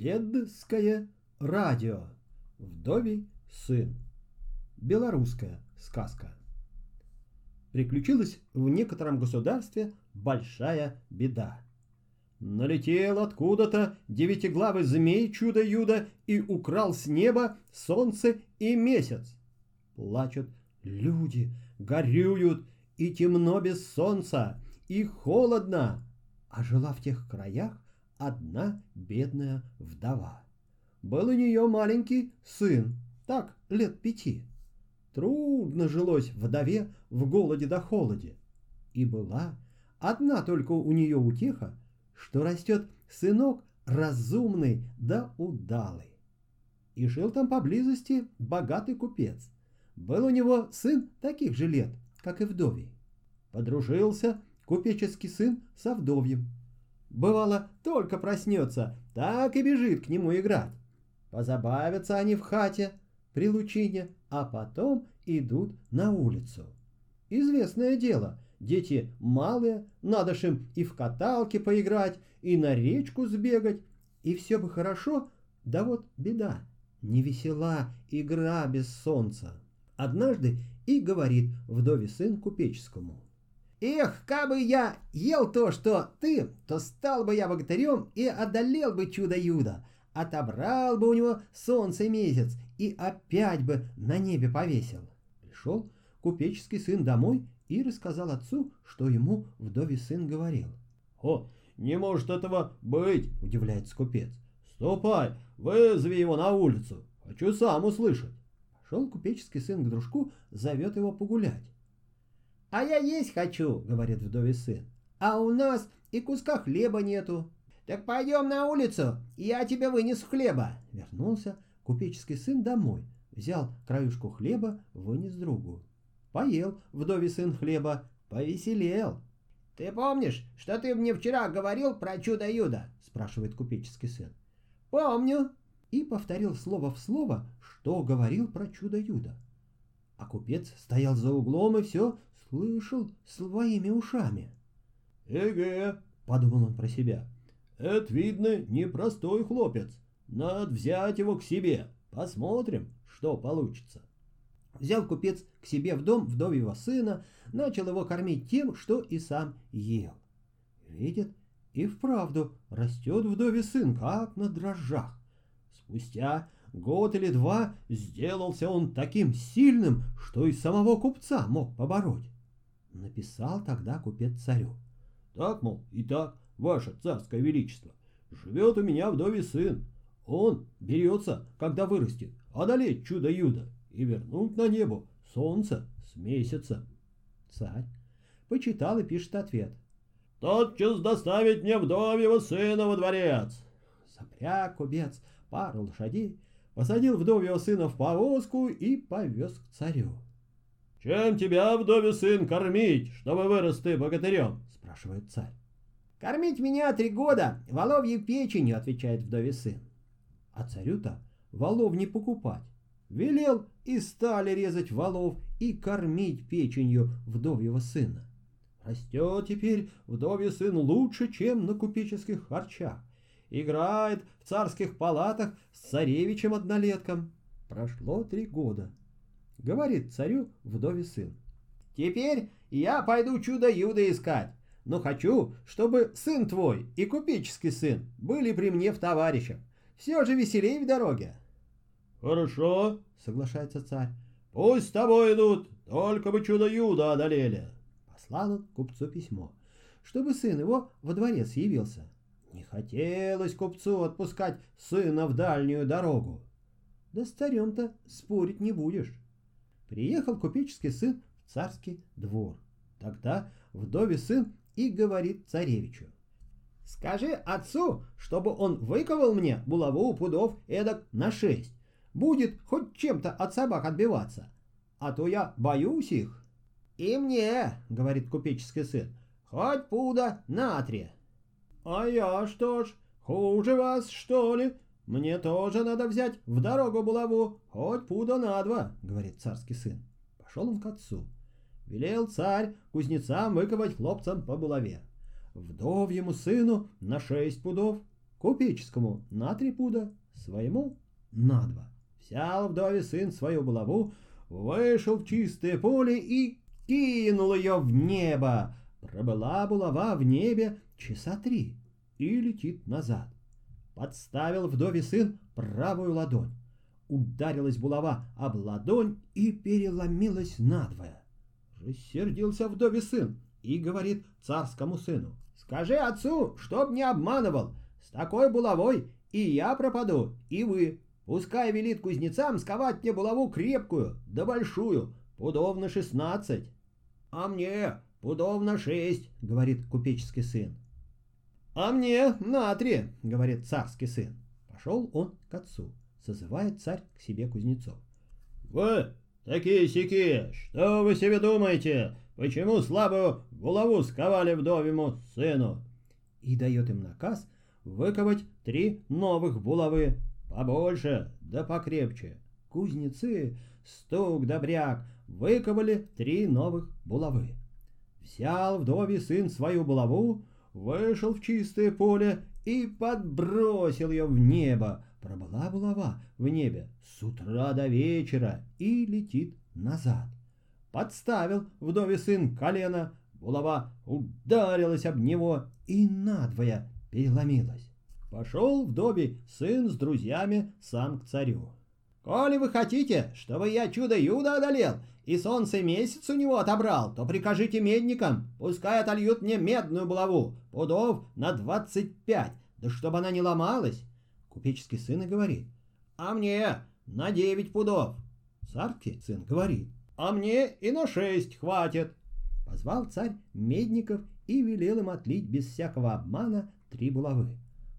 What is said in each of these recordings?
Дедское радио. Вдовий сын. Белорусская сказка. Приключилась в некотором государстве большая беда. Налетел откуда-то девятиглавый змей чудо-юдо и украл с неба солнце и месяц. Плачут люди, горюют, и темно без солнца, и холодно, а жила в тех краях одна бедная вдова. Был у нее маленький сын, так, лет пяти. Трудно жилось вдове в голоде да холоде. И была одна только у нее утеха, что растет сынок разумный да удалый. И жил там поблизости богатый купец. Был у него сын таких же лет, как и вдовий. Подружился купеческий сын со вдовьем. Бывало, только проснется, так и бежит к нему играть. Позабавятся они в хате при лучине, а потом идут на улицу. Известное дело, дети малые, надо ж им и в каталке поиграть, и на речку сбегать, и все бы хорошо, да вот беда, не весела игра без солнца. Однажды и говорит вдове сын купеческому — Эх, кабы я ел то, что ты, то стал бы я богатырем и одолел бы чудо-юдо, отобрал бы у него солнце и месяц и опять бы на небе повесил. Пришел купеческий сын домой и рассказал отцу, что ему вдове сын говорил. «О, не может этого быть!» — удивляется купец. «Ступай, вызови его на улицу, хочу сам услышать». Пошел купеческий сын к дружку, зовет его погулять. «А я есть хочу», — говорит вдове сын. «А у нас и куска хлеба нету». «Так пойдем на улицу, я тебе вынесу хлеба». Вернулся купеческий сын домой, взял краюшку хлеба, вынес другу. Поел вдове сын хлеба, повеселел. «Ты помнишь, что ты мне вчера говорил про чудо-юдо?» — спрашивает купеческий сын. «Помню». И повторил слово в слово, что говорил про чудо-юдо. А купец стоял за углом и все слышал своими ушами. «Эге!» — подумал он про себя. «Это, видно, непростой хлопец. Надо взять его к себе. Посмотрим, что получится». Взял купец к себе в дом вдовьего сына, начал его кормить тем, что и сам ел. Видит, и вправду растет вдове сын, как на дрожжах. Спустя год или два сделался он таким сильным, что и самого купца мог побороть. Написал тогда купец царю. Так, мол, и так, ваше царское величество, живет у меня вдове сын. Он берется, когда вырастет, одолеть чудо-юдо и вернуть на небо солнце с месяца. Царь почитал и пишет ответ. Тотчас доставить мне вдовьего сына во дворец. Запряг купец пару лошадей, посадил вдовьего сына в повозку и повез к царю. «Чем тебя, вдове сын, кормить, чтобы вырос ты богатырем?» — спрашивает царь. «Кормить меня три года воловьей печенью», — отвечает вдове сын. А царю-то волов не покупать. Велел и стали резать волов и кормить печенью вдовьего сына. Растет теперь вдове сын лучше, чем на купеческих харчах. Играет в царских палатах с царевичем-однолетком. Прошло три года говорит царю вдове сын. Теперь я пойду чудо-юдо искать, но хочу, чтобы сын твой и купеческий сын были при мне в товарищах. Все же веселей в дороге. Хорошо, соглашается царь. Пусть с тобой идут, только бы чудо-юдо одолели. Послал он купцу письмо, чтобы сын его во дворец явился. Не хотелось купцу отпускать сына в дальнюю дорогу. Да с царем-то спорить не будешь. Приехал купеческий сын в царский двор. Тогда вдове сын и говорит царевичу. Скажи отцу, чтобы он выковал мне булаву пудов эдак на шесть. Будет хоть чем-то от собак отбиваться. А то я боюсь их. И мне, говорит купеческий сын, хоть пуда на три. А я что ж, хуже вас, что ли? «Мне тоже надо взять в дорогу булаву, хоть пуда на два», — говорит царский сын. Пошел он к отцу. Велел царь кузнецам выковать хлопцам по булаве. Вдовьему сыну на шесть пудов, купеческому на три пуда, своему на два. Взял вдове сын свою булаву, вышел в чистое поле и кинул ее в небо. Пробыла булава в небе часа три и летит назад. Подставил вдове сын правую ладонь. Ударилась булава об ладонь и переломилась надвое. Рассердился вдове сын и говорит царскому сыну. «Скажи отцу, чтоб не обманывал, с такой булавой и я пропаду, и вы. Пускай велит кузнецам сковать мне булаву крепкую, да большую, пудов на шестнадцать. А мне пудов на шесть, говорит купеческий сын. А мне на три, говорит царский сын. Пошел он к отцу, созывает царь к себе кузнецов. Вы такие сики, что вы себе думаете? Почему слабую булаву сковали вдовему сыну? И дает им наказ выковать три новых булавы, побольше да покрепче. Кузнецы, стук добряк, выковали три новых булавы. Взял вдове сын свою булаву, вышел в чистое поле и подбросил ее в небо. Пробыла булава в небе с утра до вечера и летит назад. Подставил вдове сын колено, булава ударилась об него и надвое переломилась. Пошел в добе сын с друзьями сам к царю. «Коли вы хотите, чтобы я чудо-юдо одолел и солнце месяц у него отобрал, то прикажите медникам, пускай отольют мне медную булаву, пудов на двадцать пять, да чтобы она не ломалась». Купеческий сын и говорит, «А мне на девять пудов». Царский сын говорит, «А мне и на шесть хватит». Позвал царь медников и велел им отлить без всякого обмана три булавы.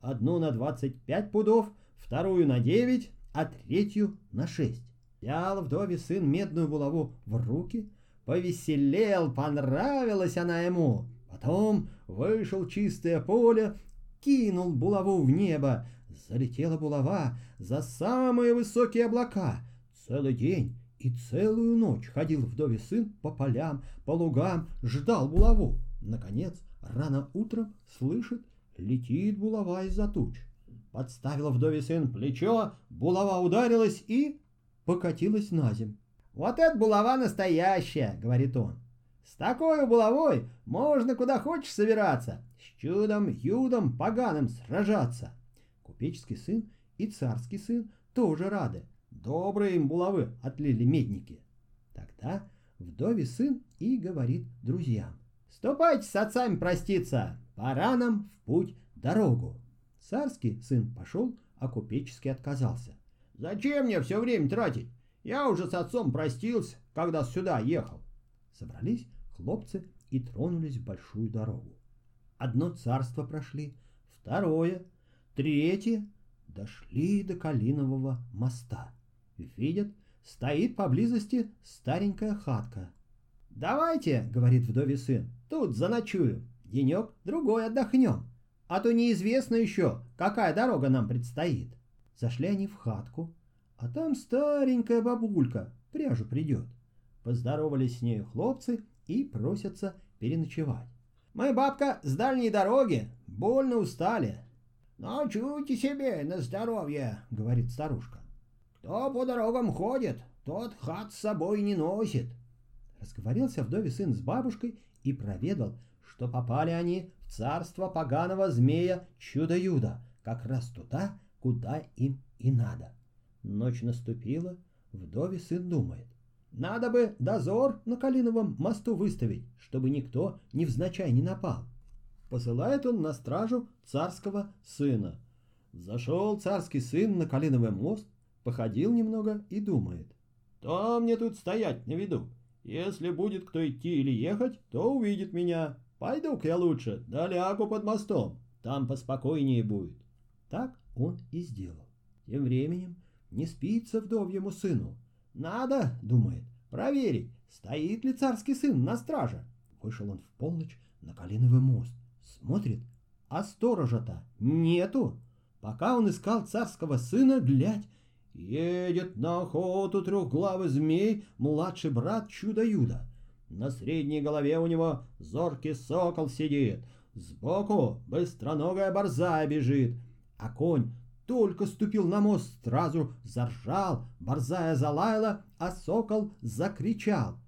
Одну на 25 пудов, вторую на 9, а третью на 6. Взял вдове сын медную булаву в руки, повеселел, понравилась она ему. Потом вышел чистое поле, кинул булаву в небо. Залетела булава за самые высокие облака. Целый день и целую ночь ходил вдове сын по полям, по лугам, ждал булаву. Наконец, рано утром слышит, летит булава из-за туч. Подставила вдове сын плечо, булава ударилась и покатилась на земь. «Вот это булава настоящая!» — говорит он. «С такой булавой можно куда хочешь собираться, с чудом, юдом, поганым сражаться!» Купеческий сын и царский сын тоже рады. Добрые им булавы отлили медники. Тогда вдове сын и говорит друзьям. «Ступайте с отцами проститься, пора нам в путь дорогу». Царский сын пошел, а купеческий отказался. «Зачем мне все время тратить? Я уже с отцом простился, когда сюда ехал». Собрались хлопцы и тронулись в большую дорогу. Одно царство прошли, второе, третье, дошли до Калинового моста. Видят, стоит поблизости старенькая хатка. «Давайте, — говорит вдове сын, — тут заночую, денек другой отдохнем, а то неизвестно еще, какая дорога нам предстоит». Зашли они в хатку, а там старенькая бабулька пряжу придет. Поздоровались с нею хлопцы и просятся переночевать. «Мы, бабка, с дальней дороги, больно устали». «Ночуйте себе на здоровье», — говорит старушка. «Кто по дорогам ходит, тот хат с собой не носит». Разговорился вдове сын с бабушкой и проведал, что попали они в царство поганого змея Чудо-Юда, как раз туда, куда им и надо. Ночь наступила, вдове сын думает. Надо бы дозор на Калиновом мосту выставить, чтобы никто невзначай не напал. Посылает он на стражу царского сына. Зашел царский сын на Калиновый мост, походил немного и думает. То мне тут стоять на виду? Если будет кто идти или ехать, то увидит меня. Пойду-ка я лучше, да лягу под мостом, там поспокойнее будет. Так он и сделал. Тем временем не спится вдовьему сыну. Надо, думает, проверить, стоит ли царский сын на страже. Вышел он в полночь на Калиновый мост. Смотрит, а сторожа-то нету. Пока он искал царского сына, глядь, Едет на охоту трехглавый змей, младший брат Чудо-Юда. На средней голове у него зоркий сокол сидит, сбоку быстроногая борзая бежит, а конь только ступил на мост, сразу заржал, борзая залаяла, а сокол закричал.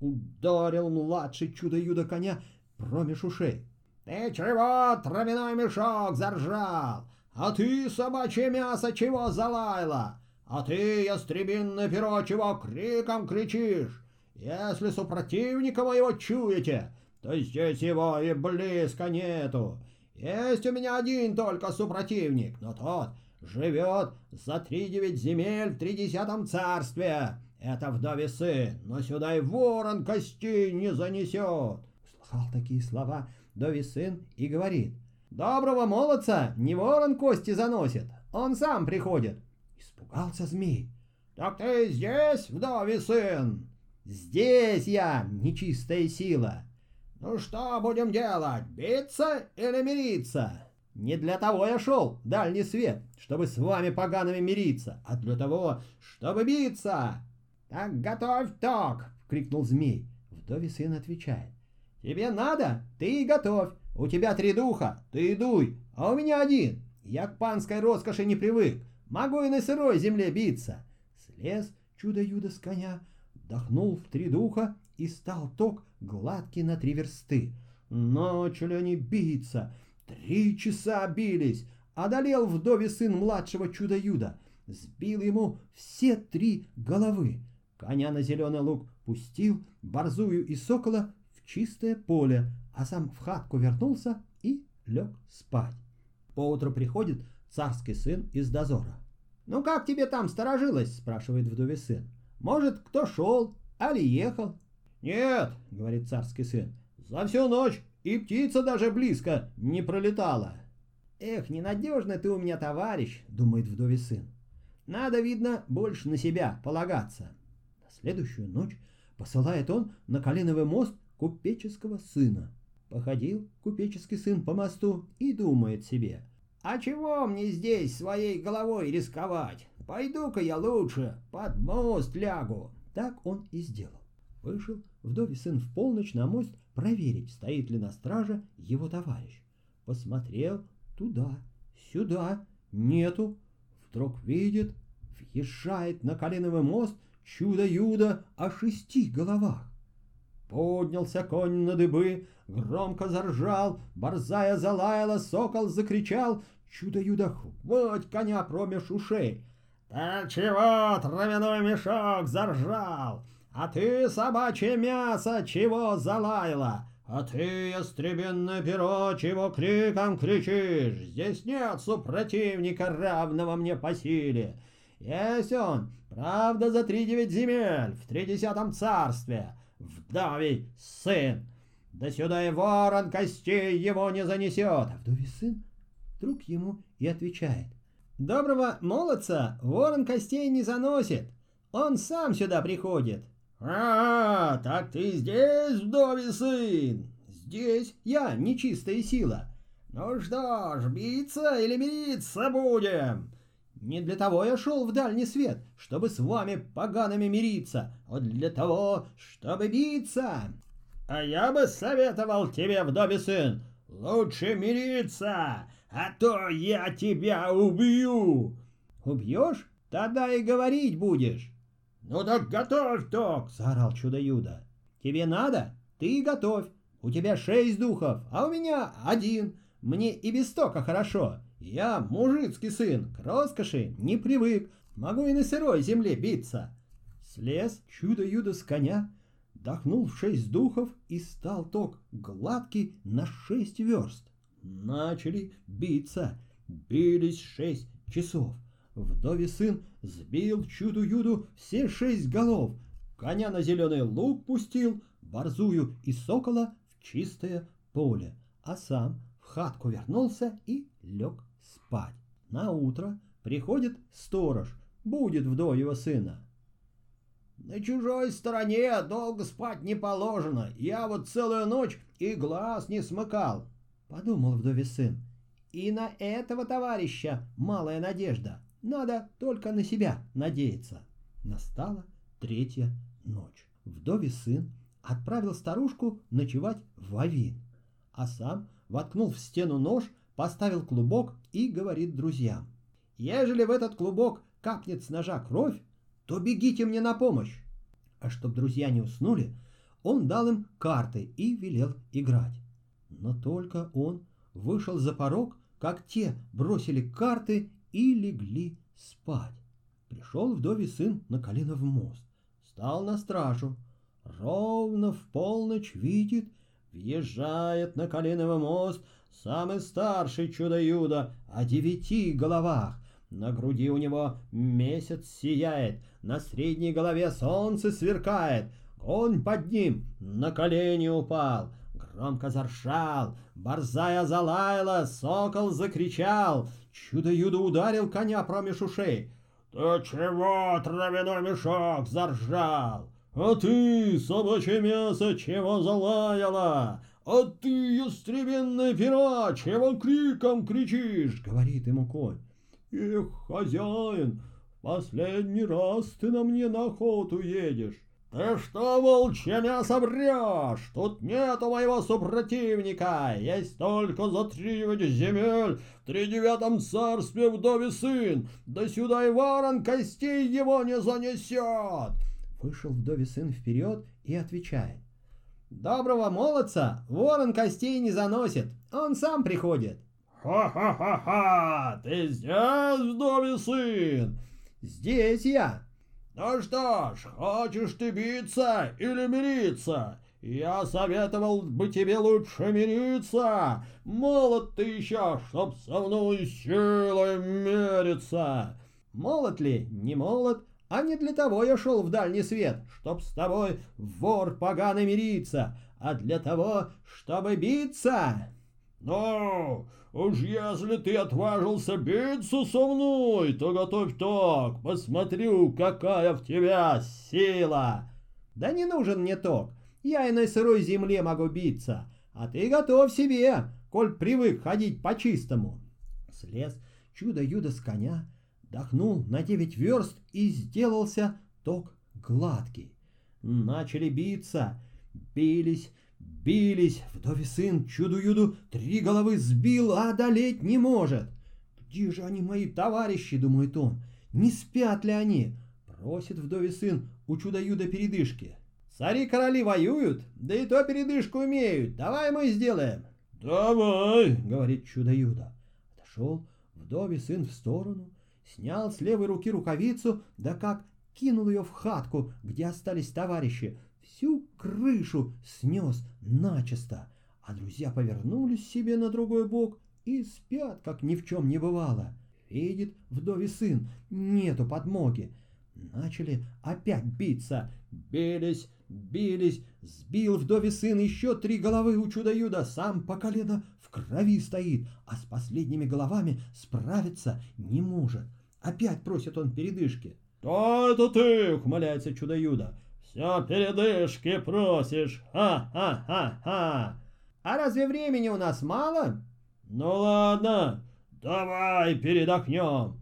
Ударил младший чудо-юдо коня промеж ушей. «Ты чего, травяной мешок, заржал? А ты, собачье мясо, чего залаяла? А ты, ястребинное перо, чего криком кричишь? Если супротивника моего чуете, то здесь его и близко нету. Есть у меня один только супротивник, но тот живет за три девять земель в тридесятом царстве. Это вдове сын, но сюда и ворон костей не занесет. Слыхал такие слова вдове сын и говорит. Доброго молодца не ворон кости заносит, он сам приходит. Испугался змей. Так ты здесь, вдове сын? Здесь я, нечистая сила. Ну что будем делать, биться или мириться? Не для того я шел, дальний свет, чтобы с вами погаными мириться, а для того, чтобы биться. Так готовь ток, крикнул змей. Вдове сын отвечает. Тебе надо? Ты и готовь. У тебя три духа, ты и дуй, а у меня один. Я к панской роскоши не привык, могу и на сырой земле биться. Слез чудо-юдо с коня, вдохнул в три духа и стал ток гладкий на три версты. Начали они биться, три часа бились, одолел вдове сын младшего чудо-юда, сбил ему все три головы. Коня на зеленый луг пустил, борзую и сокола в чистое поле, а сам в хатку вернулся и лег спать. Поутру приходит царский сын из дозора. «Ну как тебе там сторожилось?» – спрашивает вдове сын. «Может, кто шел, али ехал?» «Нет», — говорит царский сын, — «за всю ночь и птица даже близко не пролетала». «Эх, ненадежный ты у меня товарищ», — думает вдове сын. «Надо, видно, больше на себя полагаться». На следующую ночь посылает он на Калиновый мост купеческого сына. Походил купеческий сын по мосту и думает себе, «А чего мне здесь своей головой рисковать? Пойду-ка я лучше под мост лягу». Так он и сделал. Вышел вдове сын в полночь на мост проверить, стоит ли на страже его товарищ. Посмотрел туда, сюда, нету. Вдруг видит, въезжает на коленовый мост чудо-юдо о шести головах. Поднялся конь на дыбы, громко заржал, борзая залаяла, сокол закричал, чудо-юдо хвать коня промеж ушей. «Так чего, травяной мешок, заржал? А ты, собачье мясо, чего залаяла? А ты, ястребенное перо, чего криком кричишь? Здесь нет супротивника, равного мне по силе. Есть он, правда, за три девять земель, в тридесятом царстве, вдовий сын. Да сюда и ворон костей его не занесет. А вдовий сын вдруг ему и отвечает. Доброго молодца ворон костей не заносит. Он сам сюда приходит. «А, так ты здесь, вдове сын? Здесь я, нечистая сила. Ну что ж, биться или мириться будем?» Не для того я шел в дальний свет, чтобы с вами погаными мириться, а для того, чтобы биться. А я бы советовал тебе, вдове сын, лучше мириться, а то я тебя убью. Убьешь? Тогда и говорить будешь. «Ну так готовь, ток!» — заорал чудо-юдо. «Тебе надо? Ты готовь. У тебя шесть духов, а у меня один. Мне и без тока хорошо. Я мужицкий сын, к роскоши не привык. Могу и на сырой земле биться». Слез чудо-юдо с коня, дохнул в шесть духов и стал ток гладкий на шесть верст. Начали биться, бились шесть часов. Вдове сын сбил чуду-юду все шесть голов, коня на зеленый луг пустил, борзую и сокола в чистое поле, а сам в хатку вернулся и лег спать. На утро приходит сторож, будет вдовьего сына. На чужой стороне долго спать не положено. Я вот целую ночь и глаз не смыкал, — подумал вдове сын. И на этого товарища малая надежда. Надо только на себя надеяться. Настала третья ночь. Вдове сын отправил старушку ночевать в Авин, а сам воткнул в стену нож, поставил клубок и говорит друзьям. «Ежели в этот клубок капнет с ножа кровь, то бегите мне на помощь!» А чтоб друзья не уснули, он дал им карты и велел играть. Но только он вышел за порог, как те бросили карты и легли спать. Пришел вдовий сын на колено в мост, стал на стражу. Ровно в полночь видит, въезжает на коленовый мост самый старший чудо-юдо о девяти головах. На груди у него месяц сияет, на средней голове солнце сверкает. Конь под ним на колени упал, громко заршал, борзая залаяла, сокол закричал. Чудо-юдо ударил коня промеж ушей. «Ты чего, травяной мешок, заржал? А ты, собачье мясо, чего залаяла? А ты, ястребенное перо, чего криком кричишь?» — говорит ему конь. «Эх, хозяин, последний раз ты на мне на охоту едешь. «Ты что, волчье мясо, врешь? Тут нету моего супротивника, есть только за тридевять земель в тридевятом царстве вдове сын, да сюда и ворон костей его не занесет!» Вышел вдове сын вперед и отвечает. «Доброго молодца ворон костей не заносит, он сам приходит». «Ха-ха-ха-ха! Ты здесь, вдове сын?» «Здесь я!» «Ну что ж, хочешь ты биться или мириться? Я советовал бы тебе лучше мириться. Молод ты еще, чтоб со мной силой мериться». «Молод ли? Не молод?» А не для того я шел в дальний свет, чтоб с тобой, вор поганый, мириться, а для того, чтобы биться. Ну, уж если ты отважился биться со мной, то готовь ток, посмотрю, какая в тебя сила. Да не нужен мне ток, я и на сырой земле могу биться, а ты готов себе, коль привык ходить по-чистому. Слез чудо-юдо с коня, дохнул на девять верст и сделался ток гладкий. Начали биться, бились, Бились, вдове сын чуду-юду три головы сбил, а одолеть не может. Где же они, мои товарищи, думает он, не спят ли они? Просит вдове сын у чудо-юда передышки. Цари-короли воюют, да и то передышку умеют, давай мы сделаем. Давай, говорит чудо-юдо. Отошел вдове сын в сторону, снял с левой руки рукавицу, да как кинул ее в хатку, где остались товарищи, всю крышу снес начисто, а друзья повернулись себе на другой бок и спят, как ни в чем не бывало. Видит вдове сын, нету подмоги. Начали опять биться, бились, бились, сбил вдове сын еще три головы у чудо-юда, сам по колено в крови стоит, а с последними головами справиться не может. Опять просит он передышки. «Кто это ты?» — ухмыляется чудо-юдо. Все передышки просишь, ха-ха-ха-ха. А разве времени у нас мало? Ну ладно, давай передохнем.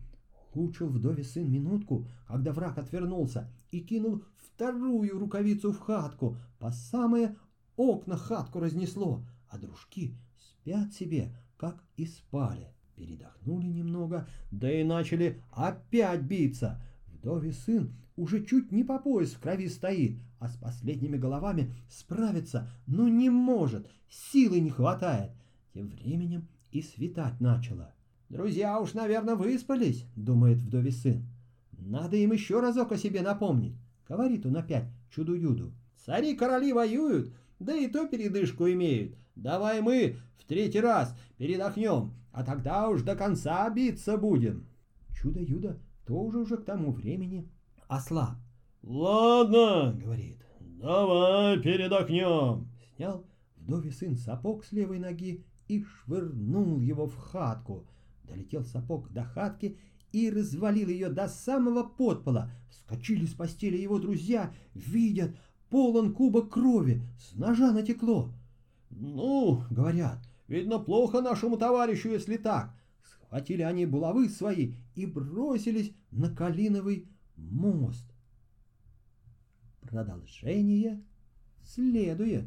Улучил вдове сын минутку, когда враг отвернулся, и кинул вторую рукавицу в хатку. По самые окна хатку разнесло, а дружки спят себе, как и спали. Передохнули немного, да и начали опять биться. Вдове сын уже чуть не по пояс в крови стоит, а с последними головами справиться, но не может, силы не хватает. Тем временем и светать начало. «Друзья уж, наверное, выспались», — думает вдове сын. «Надо им еще разок о себе напомнить», — говорит он опять чуду-юду. «Цари-короли воюют, да и то передышку имеют. Давай мы в третий раз передохнем, а тогда уж до конца биться будем». Чудо-юдо тоже уже к тому времени ослаб. «Ладно», — говорит, — «давай передохнем». Снял вдове сын сапог с левой ноги и швырнул его в хатку. Долетел сапог до хатки и развалил ее до самого подпола. Вскочили с постели его друзья, видят, полон кубок крови, с ножа натекло. «Ну, — говорят, — видно, плохо нашему товарищу, если так». Схватили они булавы свои и бросились на Калиновый мост. Продолжение следует.